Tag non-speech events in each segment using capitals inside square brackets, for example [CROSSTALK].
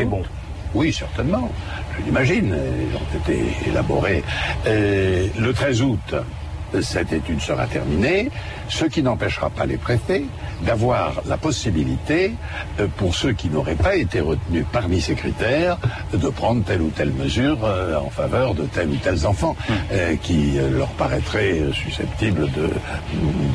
les bons. Oui, certainement. Je l'imagine. Ils ont été élaborés. Euh, le 13 août, cette étude sera terminée, ce qui n'empêchera pas les préfets d'avoir la possibilité, euh, pour ceux qui n'auraient pas été retenus parmi ces critères, de prendre telle ou telle mesure euh, en faveur de tels ou tels enfants Hum. euh, qui leur paraîtraient susceptibles de-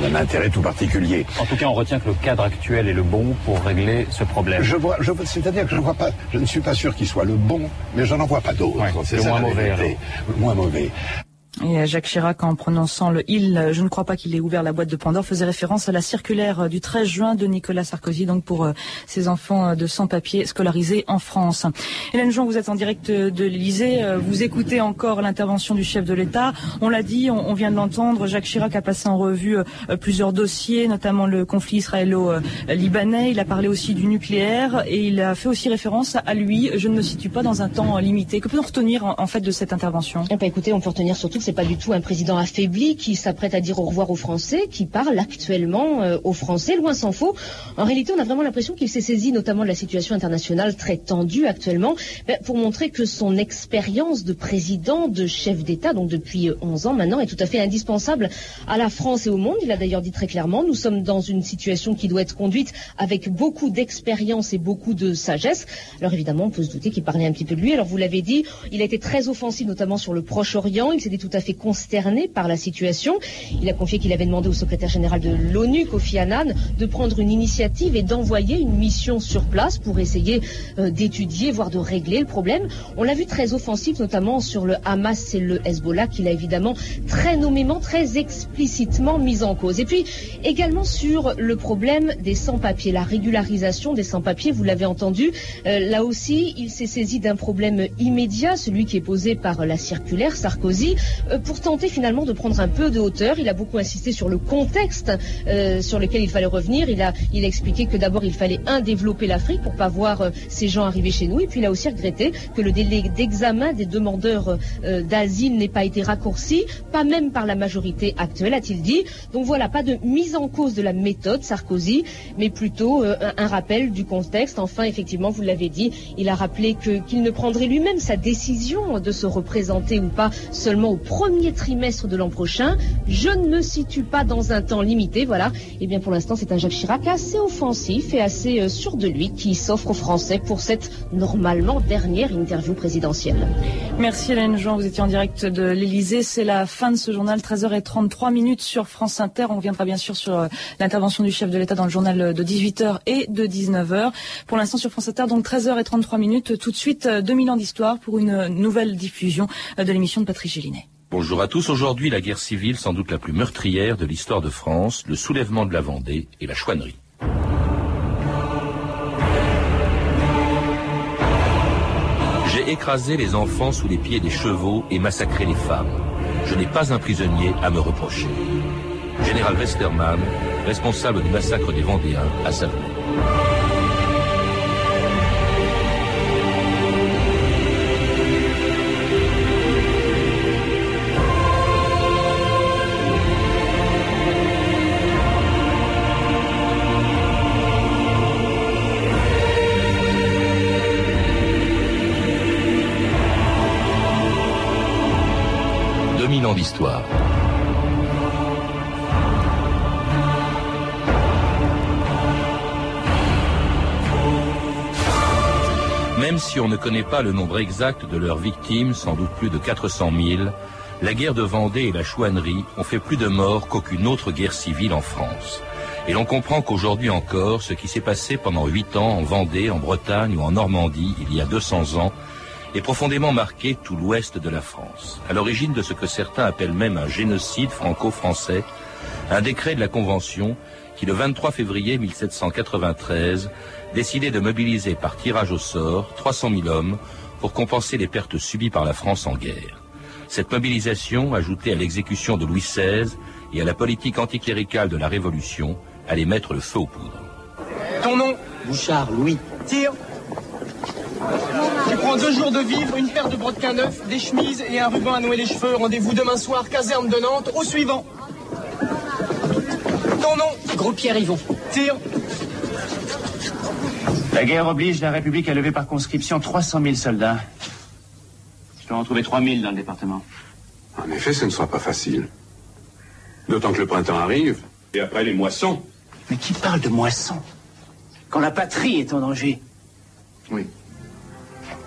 d'un intérêt tout particulier. En tout cas, on retient que le cadre actuel est le bon pour régler ce problème. Je vois, je, c'est-à-dire que je ne vois pas, je ne suis pas sûr qu'il soit le bon, mais je n'en vois pas d'autre. Ouais, C'est le moins mauvais. Le moins mauvais. Et euh, Jacques Chirac, en prononçant le il, euh, je ne crois pas qu'il ait ouvert la boîte de Pandore, faisait référence à la circulaire euh, du 13 juin de Nicolas Sarkozy, donc pour ces enfants de sans-papiers scolarisés en France. Hélène Jean, vous êtes en direct de l'Elysée, vous écoutez encore l'intervention du chef de l'État. On l'a dit, on, vient de l'entendre, Jacques Chirac a passé en revue plusieurs dossiers, notamment le conflit israélo-libanais. Il a parlé aussi du nucléaire et il a fait aussi référence à lui. Je ne me situe pas dans un temps limité. Que peut-on retenir en, fait de cette intervention? Eh ben, écoutez, on peut retenir surtout c'est pas du tout un président affaibli qui s'apprête à dire au revoir aux Français, qui parle actuellement euh, aux Français, loin s'en faut. En réalité, on a vraiment l'impression qu'il s'est saisi notamment de la situation internationale très tendue actuellement, ben, pour montrer que son expérience de président, de chef d'État, donc depuis euh, 11 ans maintenant, est tout à fait indispensable à la France et au monde. Il a d'ailleurs dit très clairement, nous sommes dans une situation qui doit être conduite avec beaucoup d'expérience et beaucoup de sagesse. Alors évidemment, on peut se douter qu'il parlait un petit peu de lui. Alors vous l'avez dit, il a été très offensif, notamment sur le Proche-Orient. Il s'était tout à fait consterné par la situation. Il a confié qu'il avait demandé au secrétaire général de l'ONU, Kofi Annan, de prendre une initiative et d'envoyer une mission sur place pour essayer euh, d'étudier, voire de régler le problème. On l'a vu très offensif, notamment sur le Hamas et le Hezbollah, qu'il a évidemment très nommément, très explicitement mis en cause. Et puis également sur le problème des sans-papiers, la régularisation des sans-papiers, vous l'avez entendu, euh, là aussi, il s'est saisi d'un problème immédiat, celui qui est posé par la circulaire Sarkozy, pour tenter finalement de prendre un peu de hauteur. Il a beaucoup insisté sur le contexte euh, sur lequel il fallait revenir. Il a, il a expliqué que d'abord il fallait un développer l'Afrique pour pas voir euh, ces gens arriver chez nous. Et puis il a aussi regretté que le délai d'examen des demandeurs euh, d'asile n'ait pas été raccourci, pas même par la majorité actuelle, a-t-il dit. Donc voilà, pas de mise en cause de la méthode Sarkozy, mais plutôt euh, un, un rappel du contexte. Enfin, effectivement, vous l'avez dit, il a rappelé qu'il ne prendrait lui-même sa décision de se représenter ou pas seulement au premier trimestre de l'an prochain. Je ne me situe pas dans un temps limité, voilà. Et bien pour l'instant, c'est un Jacques Chirac assez offensif et assez euh, sûr de lui qui s'offre aux Français pour cette normalement dernière interview présidentielle. Merci Hélène Jean, vous étiez en direct de l'Elysée. C'est la fin de ce journal, 13h33 minutes sur France Inter. On reviendra bien sûr sur euh, l'intervention du chef de l'État dans le journal de 18h et de 19h. Pour l'instant sur France Inter, donc 13h33 minutes. Tout de suite, euh, 2000 ans d'histoire pour une nouvelle diffusion euh, de l'émission de Patrick Gélinet. Bonjour à tous. Aujourd'hui, la guerre civile, sans doute la plus meurtrière de l'histoire de France, le soulèvement de la Vendée et la chouannerie. J'ai écrasé les enfants sous les pieds des chevaux et massacré les femmes. Je n'ai pas un prisonnier à me reprocher. Général Westermann, responsable du massacre des Vendéens à Savenay. « Même si on ne connaît pas le nombre exact de leurs victimes, sans doute plus de 400 000, la guerre de Vendée et la chouannerie ont fait plus de morts qu'aucune autre guerre civile en France. Et l'on comprend qu'aujourd'hui encore, ce qui s'est passé pendant huit ans en Vendée, en Bretagne ou en Normandie, il y a 200 ans, est profondément marqué tout l'ouest de la France. À l'origine de ce que certains appellent même un génocide franco-français, un décret de la Convention qui, le 23 février 1793, décidait de mobiliser par tirage au sort 300 000 hommes pour compenser les pertes subies par la France en guerre. Cette mobilisation, ajoutée à l'exécution de Louis XVI et à la politique anticléricale de la Révolution, allait mettre le feu aux poudres. Ton nom? Bouchard, Louis. Tire. Tu prends deux jours de vivre, une paire de brodequins neufs, des chemises et un ruban à nouer les cheveux. Rendez-vous demain soir, caserne de Nantes, au suivant. Ton nom Gros Pierre Yvon. Tire. La guerre oblige la République à lever par conscription 300 000 soldats. Je dois en trouver 3 000 dans le département. En effet, ce ne sera pas facile. D'autant que le printemps arrive, et après les moissons. Mais qui parle de moisson Quand la patrie est en danger. Oui.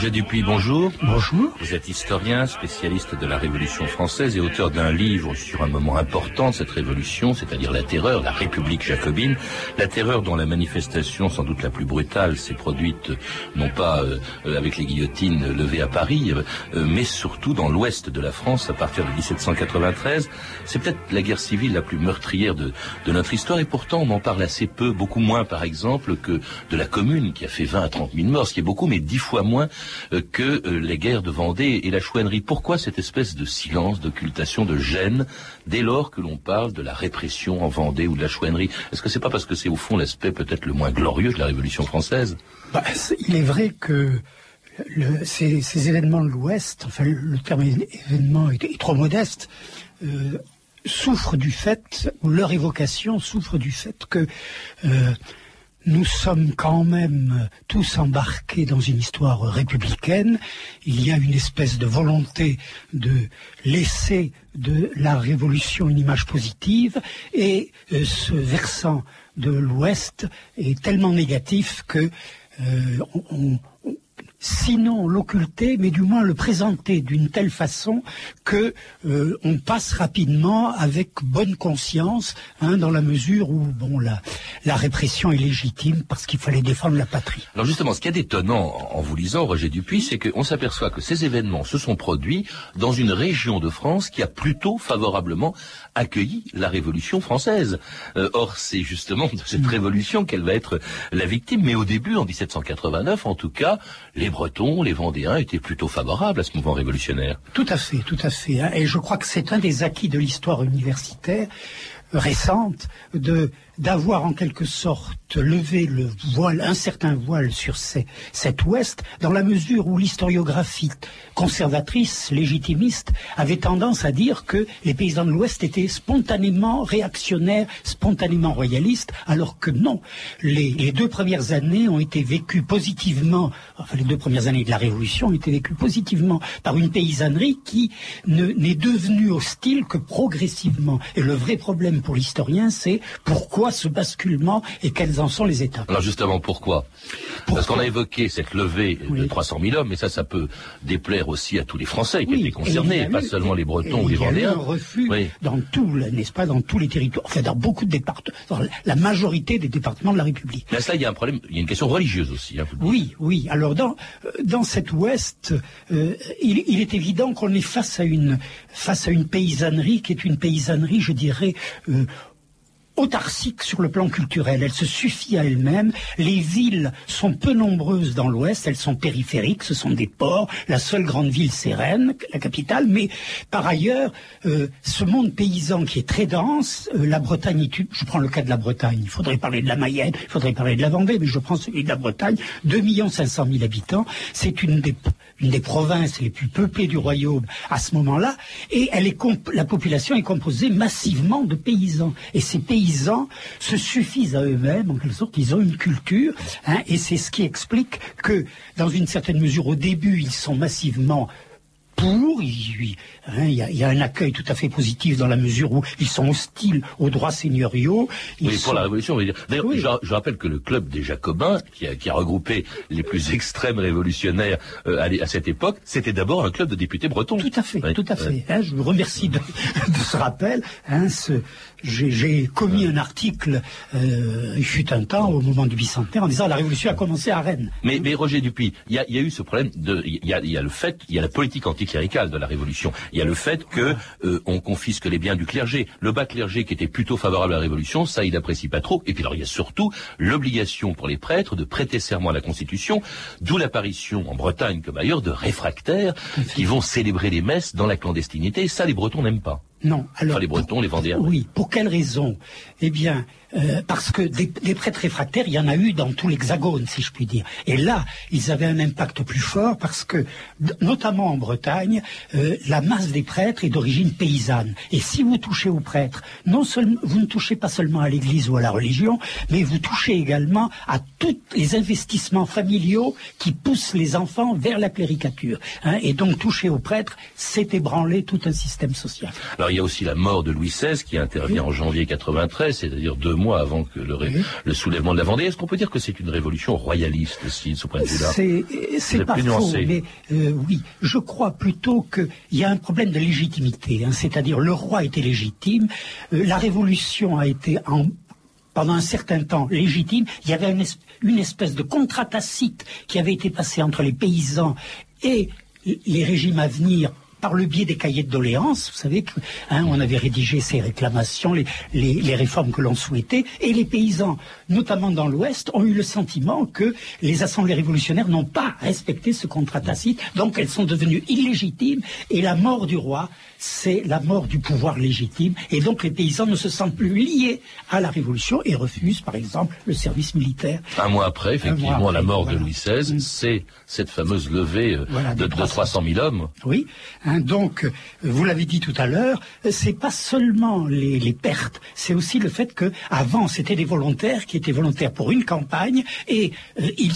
Roger Dupuis, bonjour. Bonjour. Vous êtes historien, spécialiste de la Révolution française et auteur d'un livre sur un moment important de cette révolution, c'est-à-dire la terreur, la République jacobine. La terreur dont la manifestation, sans doute la plus brutale, s'est produite non pas euh, avec les guillotines levées à Paris, euh, mais surtout dans l'ouest de la France à partir de 1793. C'est peut-être la guerre civile la plus meurtrière de, de notre histoire et pourtant on en parle assez peu, beaucoup moins par exemple que de la commune qui a fait 20 à 30 000 morts, ce qui est beaucoup, mais dix fois moins que euh, les guerres de Vendée et la chouannerie. Pourquoi cette espèce de silence, d'occultation, de gêne, dès lors que l'on parle de la répression en Vendée ou de la chouannerie? Est-ce que c'est pas parce que c'est au fond l'aspect peut-être le moins glorieux de la Révolution française? Bah, Il est vrai que ces, événements de l'Ouest, enfin le terme événement est, trop modeste, euh, souffrent du fait, ou leur évocation souffre du fait que euh, nous sommes quand même tous embarqués dans une histoire républicaine. Il y a une espèce de volonté de laisser de la révolution une image positive et euh, ce versant de l'Ouest est tellement négatif que euh, on, on, sinon l'occulter, mais du moins le présenter d'une telle façon que euh, on passe rapidement avec bonne conscience, hein, dans la mesure où bon la, la répression est légitime parce qu'il fallait défendre la patrie. Alors justement, ce qui est étonnant en vous lisant Roger Dupuis, c'est qu'on s'aperçoit que ces événements se sont produits dans une région de France qui a plutôt favorablement accueilli la Révolution française. Euh, or, c'est justement de cette révolution qu'elle va être la victime. Mais au début, en 1789, en tout cas, les Bretons, les Vendéens étaient plutôt favorables à ce mouvement révolutionnaire. Tout à fait, tout à fait. Hein. Et je crois que c'est un des acquis de l'histoire universitaire récente de d'avoir en quelque sorte levé le voile, un certain voile sur cet ouest, dans la mesure où l'historiographie conservatrice, légitimiste, avait tendance à dire que les paysans de l'ouest étaient spontanément réactionnaires, spontanément royalistes, alors que non. Les, les, deux premières années ont été vécues positivement, enfin les deux premières années de la Révolution ont été vécues positivement par une paysannerie qui n'est devenue hostile que progressivement. Et le vrai problème pour l'historien, c'est pourquoi ce basculement et quelles en sont les étapes. Alors justement, pourquoi, pourquoi Parce qu'on a évoqué cette levée oui. de 300 000 hommes, mais ça, ça peut déplaire aussi à tous les Français qui oui, étaient concernés, pas seulement les Bretons ou les Vendéens. Il y a eu un refus oui. dans tout, n'est-ce pas, dans tous les territoires, enfin dans beaucoup de départements, dans la majorité des départements de la République. Mais là, il y a un problème, il y a une question religieuse aussi. Hein, oui, oui. Alors dans dans cet Ouest, euh, il, il, est évident qu'on est face à une face à une paysannerie qui est une paysannerie, je dirais. Euh, autarcique sur le plan culturel. Elle se suffit à elle-même. Les villes sont peu nombreuses dans l'Ouest. Elles sont périphériques. Ce sont des ports. La seule grande ville, c'est Rennes, la capitale. Mais par ailleurs, euh, ce monde paysan qui est très dense, euh, la Bretagne, je prends le cas de la Bretagne. Il faudrait parler de la Mayenne, il faudrait parler de la Vendée, mais je prends celui de la Bretagne. 2 500 000 habitants. C'est une des, provinces les plus peuplées du royaume à ce moment-là. Et la population est composée massivement de paysans. Et ces paysans se suffisent à eux-mêmes, en quelque sorte, ils ont une culture, hein, et c'est ce qui explique que, dans une certaine mesure, au début, ils sont massivement pour, il, hein, il, y a, il, y a, un accueil tout à fait positif dans la mesure où ils sont hostiles aux droits seigneuriaux. oui, sont... pour la Révolution, on veut dire. D'ailleurs, oui. je, je, rappelle que le club des Jacobins, qui a, qui a regroupé les plus extrêmes révolutionnaires euh, à, à, cette époque, c'était d'abord un club de députés bretons. Tout à fait, ouais. tout à fait. Ouais. Hein, je vous remercie de, [LAUGHS] de ce rappel. Hein, ce, j'ai commis un article, euh, il fut un temps, au moment du bicentenaire, en disant la Révolution a commencé à Rennes. Mais, mais Roger Dupuis, il y a, y a, eu ce problème de, il y a, y a le fait, il y a la politique antique cléricale de la Révolution. Il y a le fait que euh, on confisque les biens du clergé. Le bas clergé qui était plutôt favorable à la Révolution, ça il n'apprécie pas trop. Et puis alors il y a surtout l'obligation pour les prêtres de prêter serment à la Constitution, d'où l'apparition en Bretagne comme ailleurs de réfractaires qui vont célébrer les messes dans la clandestinité. Et ça les Bretons n'aiment pas. Non. Alors, les Bretons, les Vendéens. Oui. Pour quelle raison? Eh bien, euh, parce que des, prêtres réfractaires, il y en a eu dans tout l'Hexagone, si je puis dire. Et là, ils avaient un impact plus fort parce que, notamment en Bretagne, euh, la masse des prêtres est d'origine paysanne. Et si vous touchez aux prêtres, non seulement vous ne touchez pas seulement à l'Église ou à la religion, mais vous touchez également à tous les investissements familiaux qui poussent les enfants vers la cléricature. Hein. et donc, toucher aux prêtres, c'est ébranler tout un système social il y a aussi la mort de Louis XVI qui intervient en janvier 93, c'est-à-dire deux mois avant que le, soulèvement de la Vendée. Est-ce qu'on peut dire que c'est une révolution royaliste de ce point de vue-là C'est pas faux, mais euh, oui, je crois plutôt qu'il y a un problème de légitimité. Hein, c'est-à-dire le roi était légitime, euh, la révolution a été pendant un certain temps légitime. Il y avait une, une espèce de contrat tacite qui avait été passé entre les paysans et les régimes à venir par le biais des cahiers de doléances, vous savez hein, avait rédigé ces réclamations, les, réformes que l'on souhaitait, et les paysans, notamment dans l'Ouest, ont eu le sentiment que les assemblées révolutionnaires n'ont pas respecté ce contrat tacite, donc elles sont devenues illégitimes, et la mort du roi, c'est la mort du pouvoir légitime, et donc les paysans ne se sentent plus liés à la révolution et refusent, par exemple, le service militaire. Un mois après, effectivement, la mort de Louis XVI, mm. c'est cette fameuse levée euh, de, 300 000 hommes. Oui. Hein, donc, euh, vous l'avez dit tout à l'heure, c'est pas seulement les, pertes, c'est aussi le fait que avant c'était des volontaires qui étaient volontaires pour une campagne et euh, ils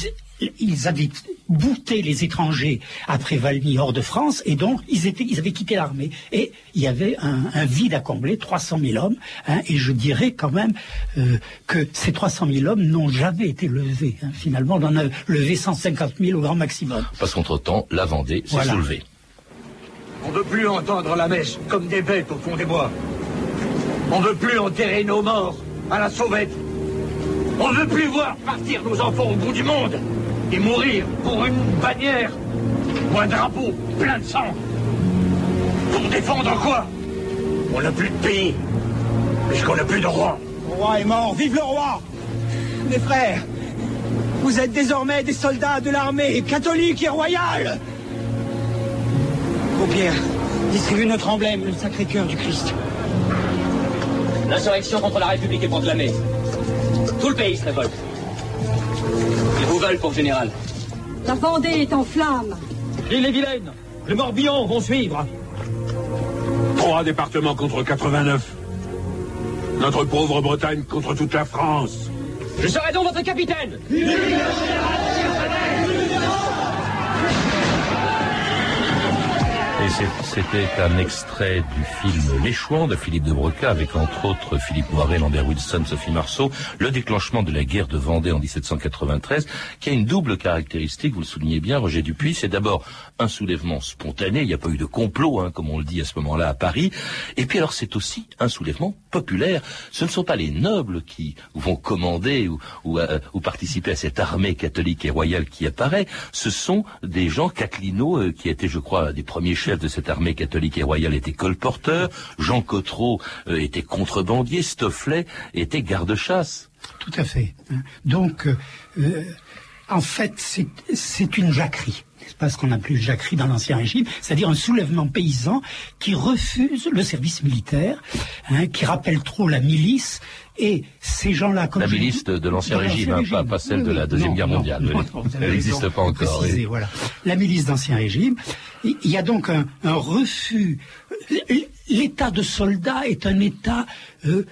ils avaient bouté les étrangers après Valmy hors de France et donc ils, étaient, ils avaient quitté l'armée. Et il y avait un, vide à combler, 300 000 hommes. Hein, et je dirais quand même euh, que ces 300 000 hommes n'ont jamais été levés. Hein. Finalement, on en a levé 150 000 au grand maximum. Parce qu'entre-temps, la Vendée s'est soulevée. On ne veut plus entendre la messe comme des bêtes au fond des bois. On ne veut plus enterrer nos morts à la sauvette. On ne veut plus voir partir nos enfants au bout du monde et mourir pour une bannière ou un drapeau plein de sang. Pour défendre quoi? On n'a plus de pays, puisqu'on n'a plus de roi. Le roi est mort, vive le roi Mes frères, vous êtes désormais des soldats de l'armée catholique et royale Pierre, distribue notre emblème, le Sacré-Cœur du Christ. L'insurrection contre la République est proclamée. Tout le pays se révolte. Ils vous veulent pour général. La Vendée est en flammes. L'île et Vilaine, le Morbihan vont suivre. Trois départements contre 89. Notre pauvre Bretagne contre toute la France. Je serai donc votre capitaine. если c'était un extrait du film Les Chouans de Philippe de Broca, avec entre autres Philippe Noiret, Lambert Wilson, Sophie Marceau, le déclenchement de la guerre de Vendée en 1793, qui a une double caractéristique, vous le soulignez bien, Roger Dupuis, c'est d'abord un soulèvement spontané, il n'y a pas eu de complot, hein, comme on le dit à ce moment-là à Paris, et puis alors c'est aussi un soulèvement populaire. Ce ne sont pas les nobles qui vont commander ou, euh, participer à cette armée catholique et royale qui apparaît, ce sont des gens caclinaux euh, qui étaient, je crois, des premiers chefs de cette armée catholique et royale était colporteur, Jean Cotreau euh, était contrebandier, Stofflet était garde-chasse. Tout à fait. Donc, euh, euh, en fait, c'est une jacquerie. C'est pas ce qu'on appelait jacquerie dans l'Ancien Régime, c'est-à-dire un soulèvement paysan qui refuse le service militaire, hein, qui rappelle trop la milice, et ces gens-là, comme la milice de, l'Ancien Régime, hein, pas, celle de la Deuxième Guerre mondiale. elle n'existe pas encore. voilà. La milice d'Ancien Régime. Il y a donc un, refus. L'état de soldat est un état euh,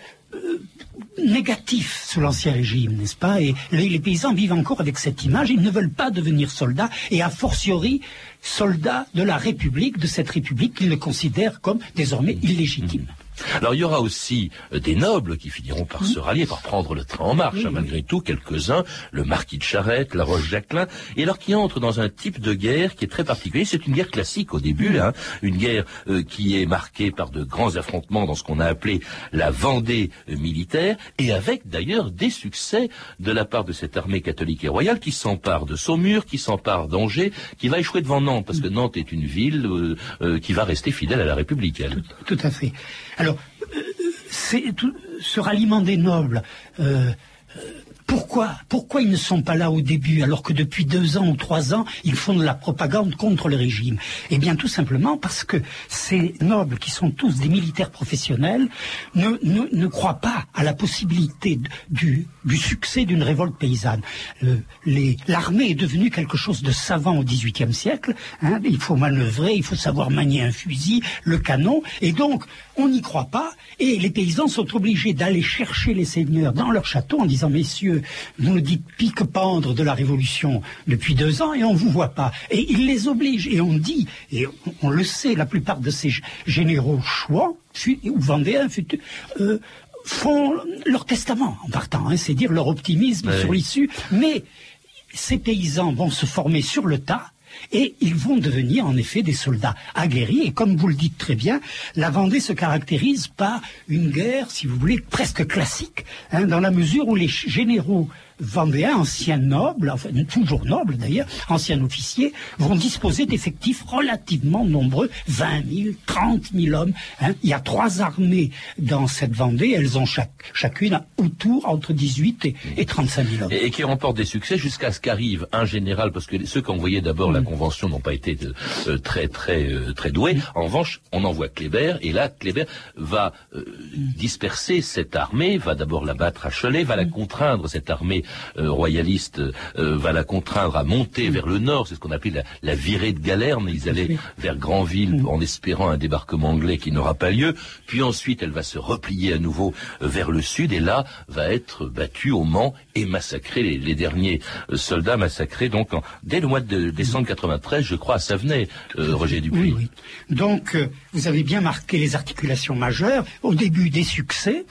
négatif sous l'Ancien Régime, n'est-ce pas? Et les, paysans vivent encore avec cette image. Ils ne veulent pas devenir soldats, et a fortiori soldats de la République, de cette République qu'ils considèrent comme désormais illégitime. Alors il y aura aussi euh, des nobles qui finiront par se rallier, par prendre le train en marche, hein, malgré tout, quelques-uns, le marquis de Charette, la Roche-Jacquelin, et alors qui entrent dans un type de guerre qui est très particulier. C'est une guerre classique au début, hein, une guerre euh, qui est marquée par de grands affrontements dans ce qu'on a appelé la Vendée euh, militaire, et avec d'ailleurs des succès de la part de cette armée catholique et royale qui s'empare de Saumur, qui s'empare d'Angers, qui va échouer devant Nantes, parce que Nantes est une ville qui va rester fidèle à la République. Elle. Tout, tout à fait. Alors, c'est ce ralliement des nobles. Euh, pourquoi? Pourquoi ils ne sont pas là au début alors que depuis deux ans ou trois ans ils font de la propagande contre le régime? Eh bien tout simplement parce que ces nobles qui sont tous des militaires professionnels ne, ne, ne croient pas à la possibilité du, du succès d'une révolte paysanne. Euh, L'armée est devenue quelque chose de savant au XVIIIe siècle. Hein, il faut manœuvrer, il faut savoir manier un fusil, le canon, et donc on n'y croit pas. Et les paysans sont obligés d'aller chercher les seigneurs dans leur château en disant messieurs vous nous dites pique-pendre de la Révolution depuis deux ans et on vous voit pas. Et il les oblige. Et on dit, et on, le sait, la plupart de ces généraux chouans, ou vendéens, euh, font leur testament en partant, hein, c'est dire leur optimisme sur l'issue. Mais ces paysans vont se former sur le tas et ils vont devenir en effet des soldats aguerris. Et comme vous le dites très bien, la Vendée se caractérise par une guerre, si vous voulez, presque classique, hein, dans la mesure où les généraux vendéens, anciens nobles, enfin toujours nobles d'ailleurs, anciens officiers, vont disposer d'effectifs relativement nombreux, 20 000, 30 000 hommes. Hein. Il y a trois armées dans cette Vendée, elles ont chaque, chacune autour entre 18 et, et 35 000 hommes. Et, qui remportent des succès jusqu'à ce qu'arrive un général, parce que ceux qui envoyaient d'abord la mm. Convention n'ont pas été euh, très très euh, très doués. Mm. En revanche, on envoie Kléber, et là, Kléber va euh, disperser cette armée, va d'abord la battre à Cholet, va la mm. contraindre, cette armée euh, royaliste euh, va la contraindre à monter vers le nord, c'est ce qu'on appelle la, virée de Galerne, ils allaient vers Granville en espérant un débarquement anglais qui n'aura pas lieu, puis ensuite elle va se replier à nouveau euh, vers le sud. Et là va être battue au Mans et massacrer les, derniers soldats massacrés donc dès le mois de décembre 93, je crois, à Savenay, Roger Dupuis. Oui, oui. Donc vous avez bien marqué les articulations majeures. Au début des succès.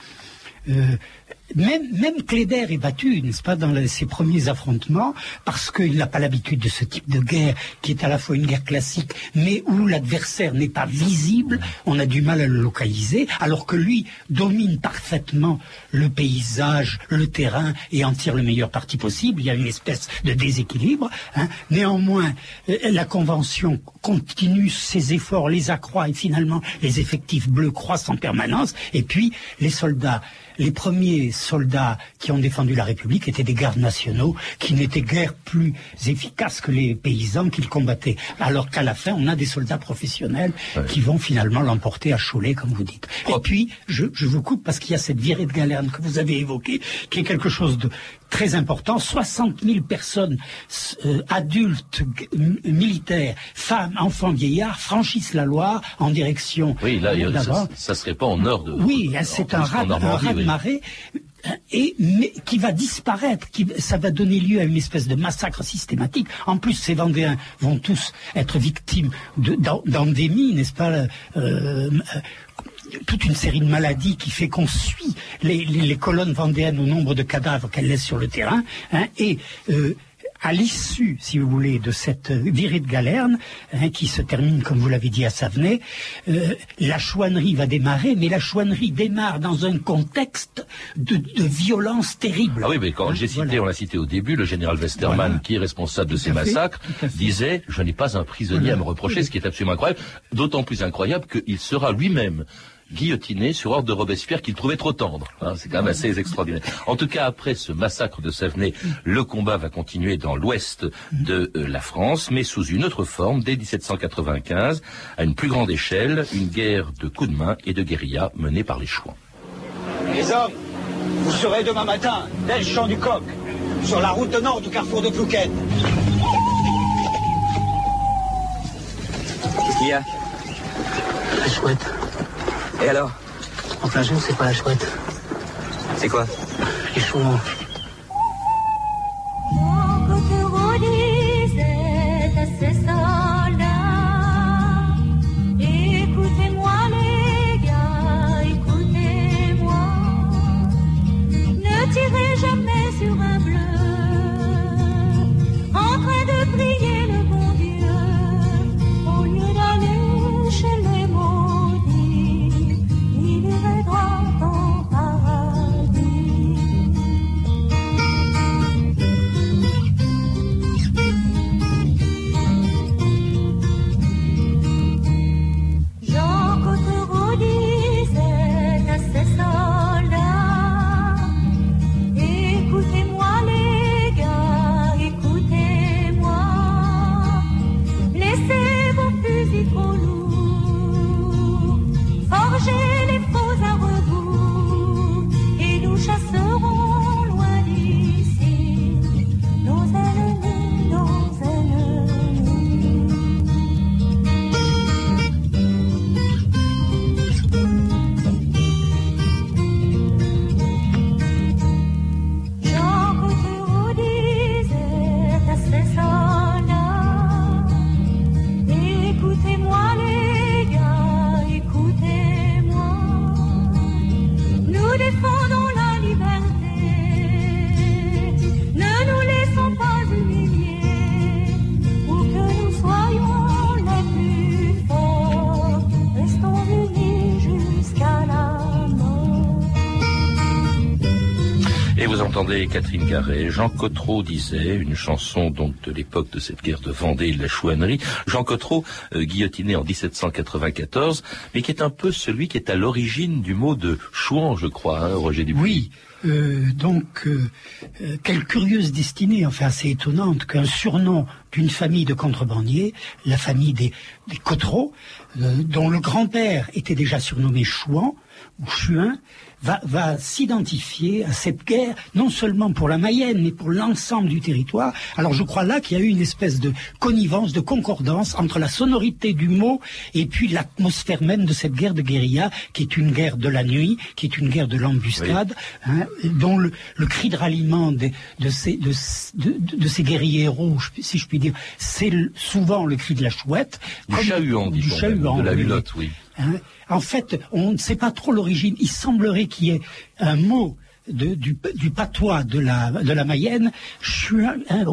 Même, même Cléder est battu, n'est-ce pas, dans ses premiers affrontements, parce qu'il n'a pas l'habitude de ce type de guerre, qui est à la fois une guerre classique, mais où l'adversaire n'est pas visible, on a du mal à le localiser, alors que lui domine parfaitement le paysage, le terrain, et en tire le meilleur parti possible. Il y a une espèce de déséquilibre. Hein. Néanmoins, euh, la Convention continue ses efforts, les accroît, et finalement, les effectifs bleus croissent en permanence, et puis les soldats les premiers soldats qui ont défendu la République étaient des gardes nationaux qui n'étaient guère plus efficaces que les paysans qu'ils combattaient. Alors qu'à la fin, on a des soldats professionnels qui vont finalement l'emporter à Cholet, comme vous dites. Et puis, je, je vous coupe parce qu'il y a cette virée de galerne que vous avez évoquée, qui est quelque chose de très important. 60 000 personnes euh, adultes, militaires, femmes, enfants, vieillards franchissent la Loire en direction. Oui, là, ça, ça serait pas en nord de. Oui, c'est un raz de marée et mais qui va disparaître, qui, ça va donner lieu à une espèce de massacre systématique. En plus, ces Vendéens vont tous être victimes d'endémies, n'est-ce pas euh, euh, toute une série de maladies qui fait qu'on suit les, colonnes vendéennes au nombre de cadavres qu'elles laissent sur le terrain, hein, et euh, à l'issue, si vous voulez, de cette virée de galerne, hein, qui se termine, comme vous l'avez dit, à Savenay, euh, la chouannerie va démarrer, mais la chouannerie démarre dans un contexte de, violence terrible. Ah oui, mais quand hein, j'ai cité, on l'a cité au début, le général Westermann, qui est responsable de ces massacres, disait, je n'ai pas un prisonnier à me reprocher, ce qui est absolument incroyable, d'autant plus incroyable qu'il sera lui-même guillotiné sur ordre de Robespierre qu'il trouvait trop tendre. Hein, c'est quand même assez extraordinaire. En tout cas, après ce massacre de Savenay, le combat va continuer dans l'ouest de euh, la France, mais sous une autre forme, dès 1795, à une plus grande échelle, une guerre de coups de main et de guérilla menée par les Chouans. Les hommes, vous serez demain matin, dès le champ du coq, sur la route de nord du carrefour de Plouquet. Qu'est-ce qu'il y a? La chouette. Et alors? Enfin, je ne sais pas la chouette. C'est quoi? Les chouans. Catherine. Jean Cotreau disait, une chanson donc de l'époque de cette guerre de Vendée et de la chouannerie. Jean Cotreau, euh, guillotiné en 1794, mais qui est un peu celui qui est à l'origine du mot de chouan, je crois, hein, Roger Dupuis. Oui. Euh, donc, euh, euh, quelle curieuse destinée, enfin assez étonnante, qu'un surnom d'une famille de contrebandiers, la famille des, des Cotreaux, euh, dont le grand-père était déjà surnommé Chouan, ou Chuin, va, va s'identifier à cette guerre, non seulement pour la Mayenne, mais pour l'ensemble du territoire. Alors je crois là qu'il y a eu une espèce de connivence, de concordance entre la sonorité du mot et puis l'atmosphère même de cette guerre de guérilla, qui est une guerre de la nuit, qui est une guerre de l'embuscade, hein, dont le, le cri de ralliement de, de ces, de, de- de ces guerriers héros, si je puis dire, c'est souvent le cri de la chouette. Du comme- chahuan, du même, chahuan, de la oui. hulotte, oui. Hein, en fait, on ne sait pas trop l'origine. Il semblerait qu'il y ait un mot de- du, du patois de la, de la Mayenne, chuin, hein,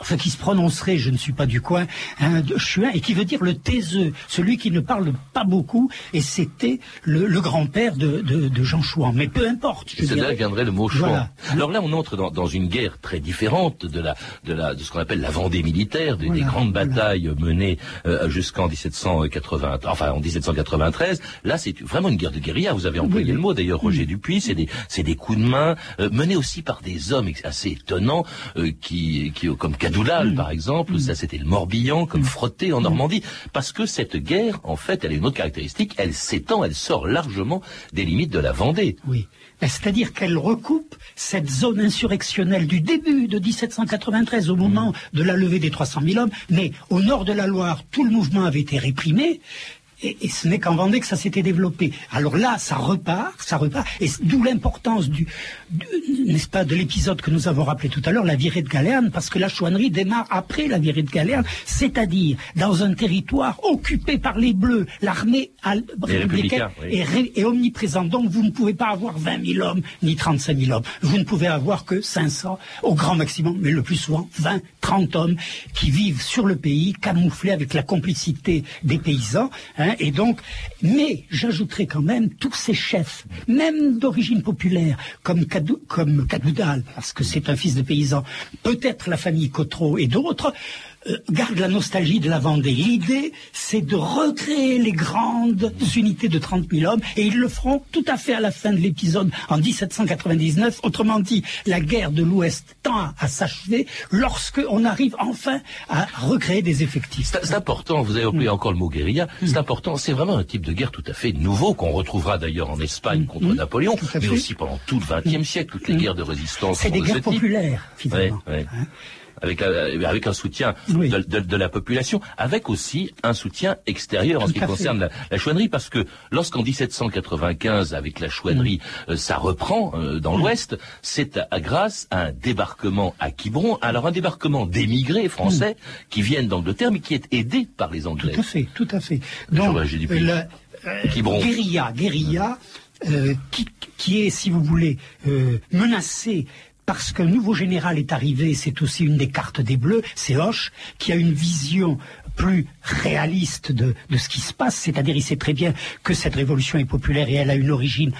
enfin qui se prononcerait, je ne suis pas du coin, hein, de chuin, et qui veut dire le taiseux, celui qui ne parle pas beaucoup, et c'était le, le grand-père de, de, de Jean Chouan. Mais peu importe. c'est là viendrait le mot chouan. Voilà. Alors là, on entre dans, dans une guerre très différente de la de la de ce qu'on appelle la Vendée militaire, des, des Voilà, grandes batailles menées euh, jusqu'en 1780, enfin en 1793. Là, c'est vraiment une guerre de guérilla. Vous avez employé Oui, le mot d'ailleurs, Roger Dupuis. C'est des c'est des coups de main euh, menés aussi par des hommes assez étonnants, euh, qui qui comme Cadoudal par exemple. Ça, c'était le Morbihan, comme Frotté en Normandie, parce que cette guerre, en fait, elle a une autre caractéristique. Elle s'étend, elle sort largement des limites de la Vendée. Oui. Ben, C'est-à-dire qu'elle recoupe cette zone insurrectionnelle du début de 1793, au moment de la levée des 300 000 hommes. Mais au nord de la Loire, tout le mouvement avait été réprimé. Et, et ce n'est qu'en Vendée que ça s'était développé. Alors là, ça repart, ça repart, et d'où l'importance du, du- n'est-ce pas, de l'épisode que nous avons rappelé tout à l'heure, la virée de Galerne, parce que la chouannerie démarre après la virée de Galerne, c'est-à-dire dans un territoire occupé par les Bleus, l'armée républicaine républicains, oui. est ré- est omniprésente. Donc vous ne pouvez pas avoir 20 000 hommes ni 35 000 hommes. Vous ne pouvez avoir que 500 au grand maximum, mais le plus souvent 20, 30 hommes qui vivent sur le pays, camouflés avec la complicité des paysans. hein, et donc, mais j'ajouterai quand même tous ces chefs, même d'origine populaire, comme Cadoudal, parce que c'est un fils de paysan, peut-être la famille Cotreau et d'autres, gardent la nostalgie de la Vendée. L'idée, c'est de recréer les grandes unités de 30 000 hommes, et ils le feront tout à fait à la fin de l'épisode en 1799. Autrement dit, la guerre de l'Ouest tend à, s'achever lorsque on arrive enfin à recréer des effectifs. C'est important, vous avez employé encore le mot guérilla, c'est important, c'est vraiment un type de guerre tout à fait nouveau qu'on retrouvera d'ailleurs en Espagne contre Napoléon, à mais aussi pendant tout le XXe siècle, toutes les guerres de résistance. C'est des guerres populaires, finalement. Ouais, ouais. Avec, euh, avec un soutien Oui. de, de- de la population, avec aussi un soutien extérieur en Tout ce qui fait. concerne la, la chouannerie, parce que lorsqu'en 1795, avec la chouannerie, euh, ça reprend euh, dans l'Ouest, c'est à- à grâce à un débarquement à Quiberon, alors un débarquement d'émigrés français qui viennent d'Angleterre, mais qui est aidé par les Anglais. Tout à fait, tout à fait. Donc, plus. la, euh, guérilla, guérilla, euh, qui, qui est, si vous voulez, euh, menacée parce qu'un nouveau général est arrivé, c'est aussi une des cartes des Bleus, c'est Hoche, qui a une vision plus réaliste de, de ce qui se passe, c'est-à-dire il sait très bien que cette révolution est populaire et elle a une origine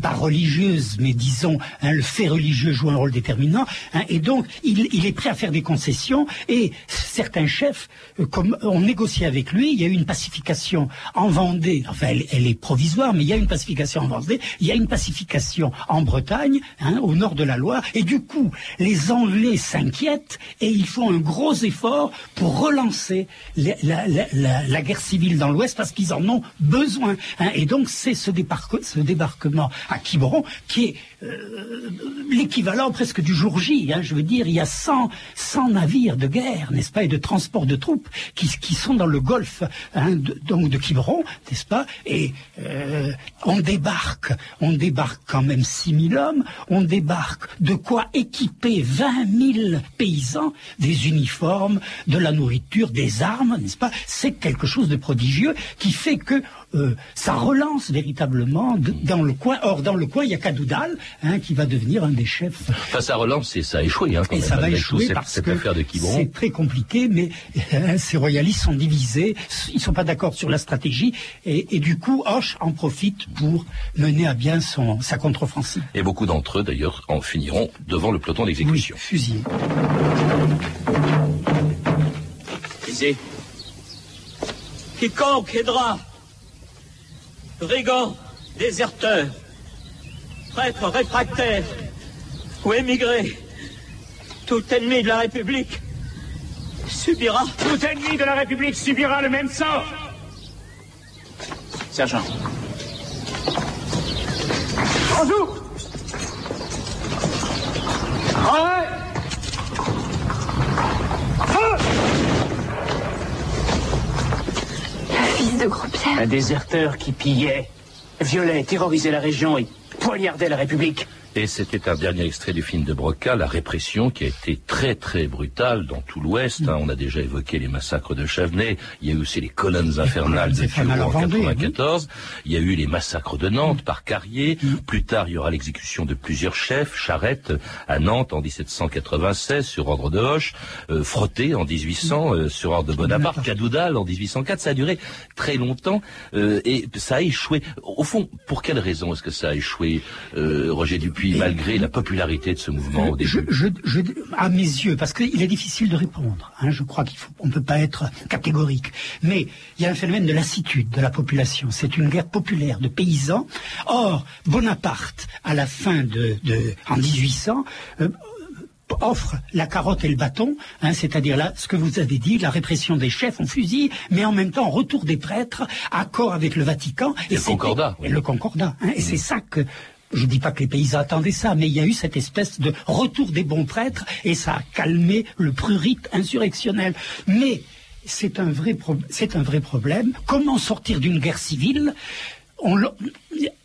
pas religieuse, mais disons, hein, le fait religieux joue un rôle déterminant, hein, et donc il, est prêt à faire des concessions, et certains chefs, euh, comme ont négocié avec lui, il y a eu une pacification en Vendée, enfin elle, est provisoire, mais il y a une pacification en Vendée, il y a une pacification en Bretagne, hein, au nord de la Loire, et du coup, les Anglais s'inquiètent, et ils font un gros effort pour relancer la, la- guerre civile dans l'Ouest, parce qu'ils en ont besoin, et donc c'est ce, débarque- ce débarquement à Quiberon qui est euh, l'équivalent presque du jour J. hein, je veux dire, il y a 100, 100 navires de guerre, n'est-ce pas, et de transport de troupes qui, qui sont dans le golfe hein, de, donc Quiberon, n'est-ce pas Et euh, on débarque, on débarque quand même 6 000 hommes, on débarque de quoi équiper 20 000 paysans, des uniformes, de la nourriture, des armes, n'est-ce pas C'est quelque chose de prodigieux qui fait que euh, ça relance véritablement de- dans le coin. Or, dans le coin, il y a Cadoudal, hein, qui va devenir un des chefs. Enfin, ça relance et ça a échoué. Hein, quand Et même, ça va échouer tout, cette, parce cette que affaire de Quiberon. c'est très compliqué, mais euh, ces royalistes sont divisés, ils sont pas d'accord sur la stratégie, et, et du coup, Hoche en profite pour mener à bien son, sa contre-offensive. Et beaucoup d'entre eux, d'ailleurs, en finiront devant le peloton d'exécution. Fusillés. Lisez. Quiconque aidera, brigand, déserteur, prêtre réfractaire ou émigré, tout ennemi de la République subira. Tout ennemi de la République subira le même sort. Sergent. Bonjour Ouais Un déserteur qui pillait, violait, terrorisait la région et poignardait la République. Et c'était un dernier extrait du film de Broca, la répression qui a été très très brutale dans tout l'Ouest. hein. On a déjà évoqué les massacres de Chavenay. Il y a eu aussi les colonnes infernales de Thibault en en Vendée, 94. Il y a eu les massacres de Nantes par Carrier. Plus tard, il y aura l'exécution de plusieurs chefs. Charette à Nantes en 1796 sur ordre de Hoche. Euh, Frotté en 1800 euh, sur ordre de Bonaparte. Cadoudal en 1804. Ça a duré très longtemps euh, et ça a échoué. Au fond, pour quelle raison est-ce que ça a échoué, euh, Roger Dupuis, malgré la popularité de ce mouvement au début Je, je, je- à mes yeux, parce qu'il est difficile de répondre. hein, je crois qu'il faut, on ne peut pas être catégorique. Mais il y a un phénomène de lassitude de la population. C'est une guerre populaire de paysans. Or, Bonaparte, à la fin de, de en 1800. euh, offre la carotte et le bâton, hein, c'est-à-dire là, ce que vous avez dit, la répression des chefs, on fusille, mais en même temps, retour des prêtres, accord avec le Vatican. Et le concordat, oui. Et le concordat. hein, et c'est ça que, je dis pas que les paysans attendaient ça, mais il y a eu cette espèce de retour des bons prêtres, et ça a calmé le prurite insurrectionnel. Mais c'est un vrai problème. Comment sortir d'une guerre civile on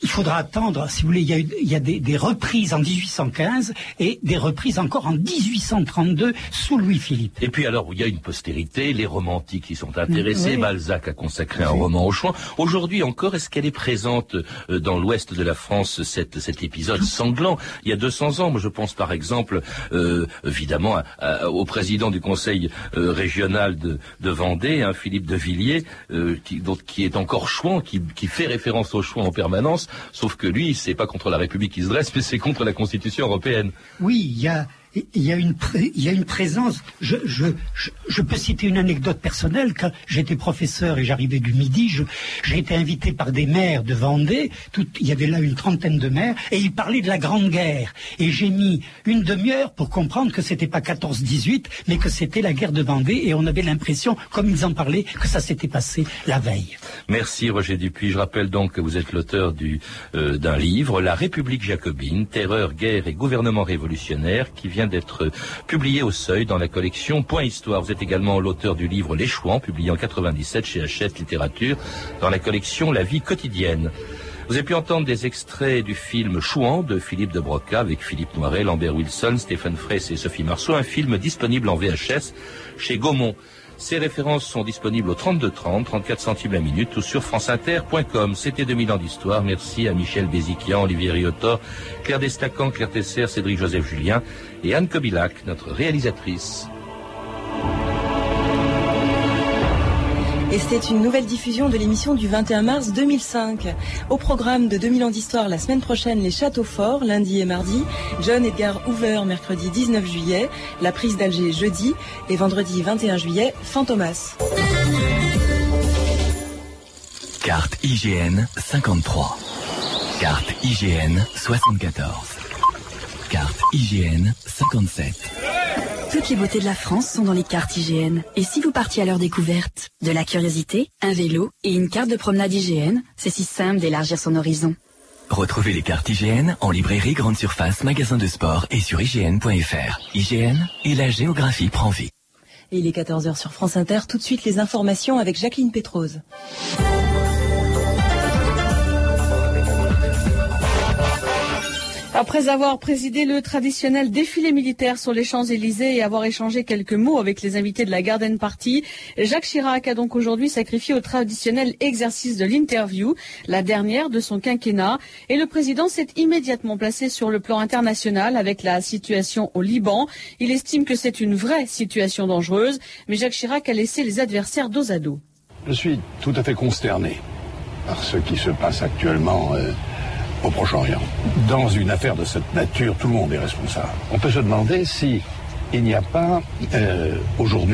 il faudra attendre, si vous voulez, il y a, eu- il y a des, des reprises en 1815 et des reprises encore en 1832 sous Louis-Philippe. Et puis alors, il y a une postérité, les romantiques qui sont intéressés, Oui. Balzac a consacré un roman au chouan. Aujourd'hui encore, est-ce qu'elle est présente euh, dans l'ouest de la France, cette, cet épisode sanglant? Il y a 200 ans, moi je pense par exemple, euh, évidemment, à- à- au président du conseil euh, régional de, de Vendée, hein, Philippe de Villiers, euh, qui, donc, qui est encore chouan, qui, qui fait référence au chouan en permanence, sauf que lui, c'est pas contre la République qui se dresse, mais c'est contre la Constitution européenne. Oui, il y a, il y a, une, présence. Je, peux citer une anecdote personnelle. Quand j'étais professeur et j'arrivais du Midi, j'ai été invité par des maires de Vendée. Il y avait là une trentaine de maires et ils parlaient de la Grande Guerre. Et j'ai mis une demi-heure pour comprendre que c'était pas 14-18, mais que c'était la guerre de Vendée. Et on avait l'impression, comme ils en parlaient, que ça s'était passé la veille. Merci Roger Dupuis. Je rappelle donc que vous êtes l'auteur euh, d'un livre, La République jacobine, terreur, guerre et gouvernement révolutionnaire, qui vient d'être publié au Seuil dans la collection Point Histoire. Vous êtes également l'auteur du livre Les Chouans, publié en 97 chez Hachette Littérature, dans la collection La vie quotidienne. Vous avez pu entendre des extraits du film Chouan de Philippe de Broca avec Philippe Noiret, Lambert Wilson, Stéphane Fraisse et Sophie Marceau, un film disponible en VHS chez Gaumont. Ces références sont disponibles au 32 30, 34 centimes la minute ou sur franceinter.com. C'était 2000 ans d'histoire. Merci à Michel Béziquian, Olivier Riotor, Claire Destacan, Claire Tesser, Cédric Joseph Julien et Anne Kobilac, notre réalisatrice. Et c'était une nouvelle diffusion de l'émission du 21 mars 2005. Au programme de 2000 ans d'histoire la semaine prochaine, les châteaux forts, lundi et mardi, John Edgar Hoover, mercredi 19 juillet, la prise d'Alger jeudi et vendredi 21 juillet, Fantomas. Carte IGN 53. Carte IGN 74. Carte IGN 57. Toutes les beautés de la France sont dans les cartes IGN. Et si vous partiez à leur découverte De la curiosité, un vélo et une carte de promenade IGN, c'est si simple d'élargir son horizon. Retrouvez les cartes IGN en librairie grande surface, magasin de sport et sur IGN.fr. IGN et la géographie prend vie. Et il est 14h sur France Inter. Tout de suite les informations avec Jacqueline Pétrose. Après avoir présidé le traditionnel défilé militaire sur les Champs-Élysées et avoir échangé quelques mots avec les invités de la Garden Party, Jacques Chirac a donc aujourd'hui sacrifié au traditionnel exercice de l'interview, la dernière de son quinquennat, et le président s'est immédiatement placé sur le plan international avec la situation au Liban. Il estime que c'est une vraie situation dangereuse, mais Jacques Chirac a laissé les adversaires dos à dos. Je suis tout à fait consterné par ce qui se passe actuellement. Euh au Proche-Orient. Dans une affaire de cette nature, tout le monde est responsable. On peut se demander si n'y a pas euh, aujourd'hui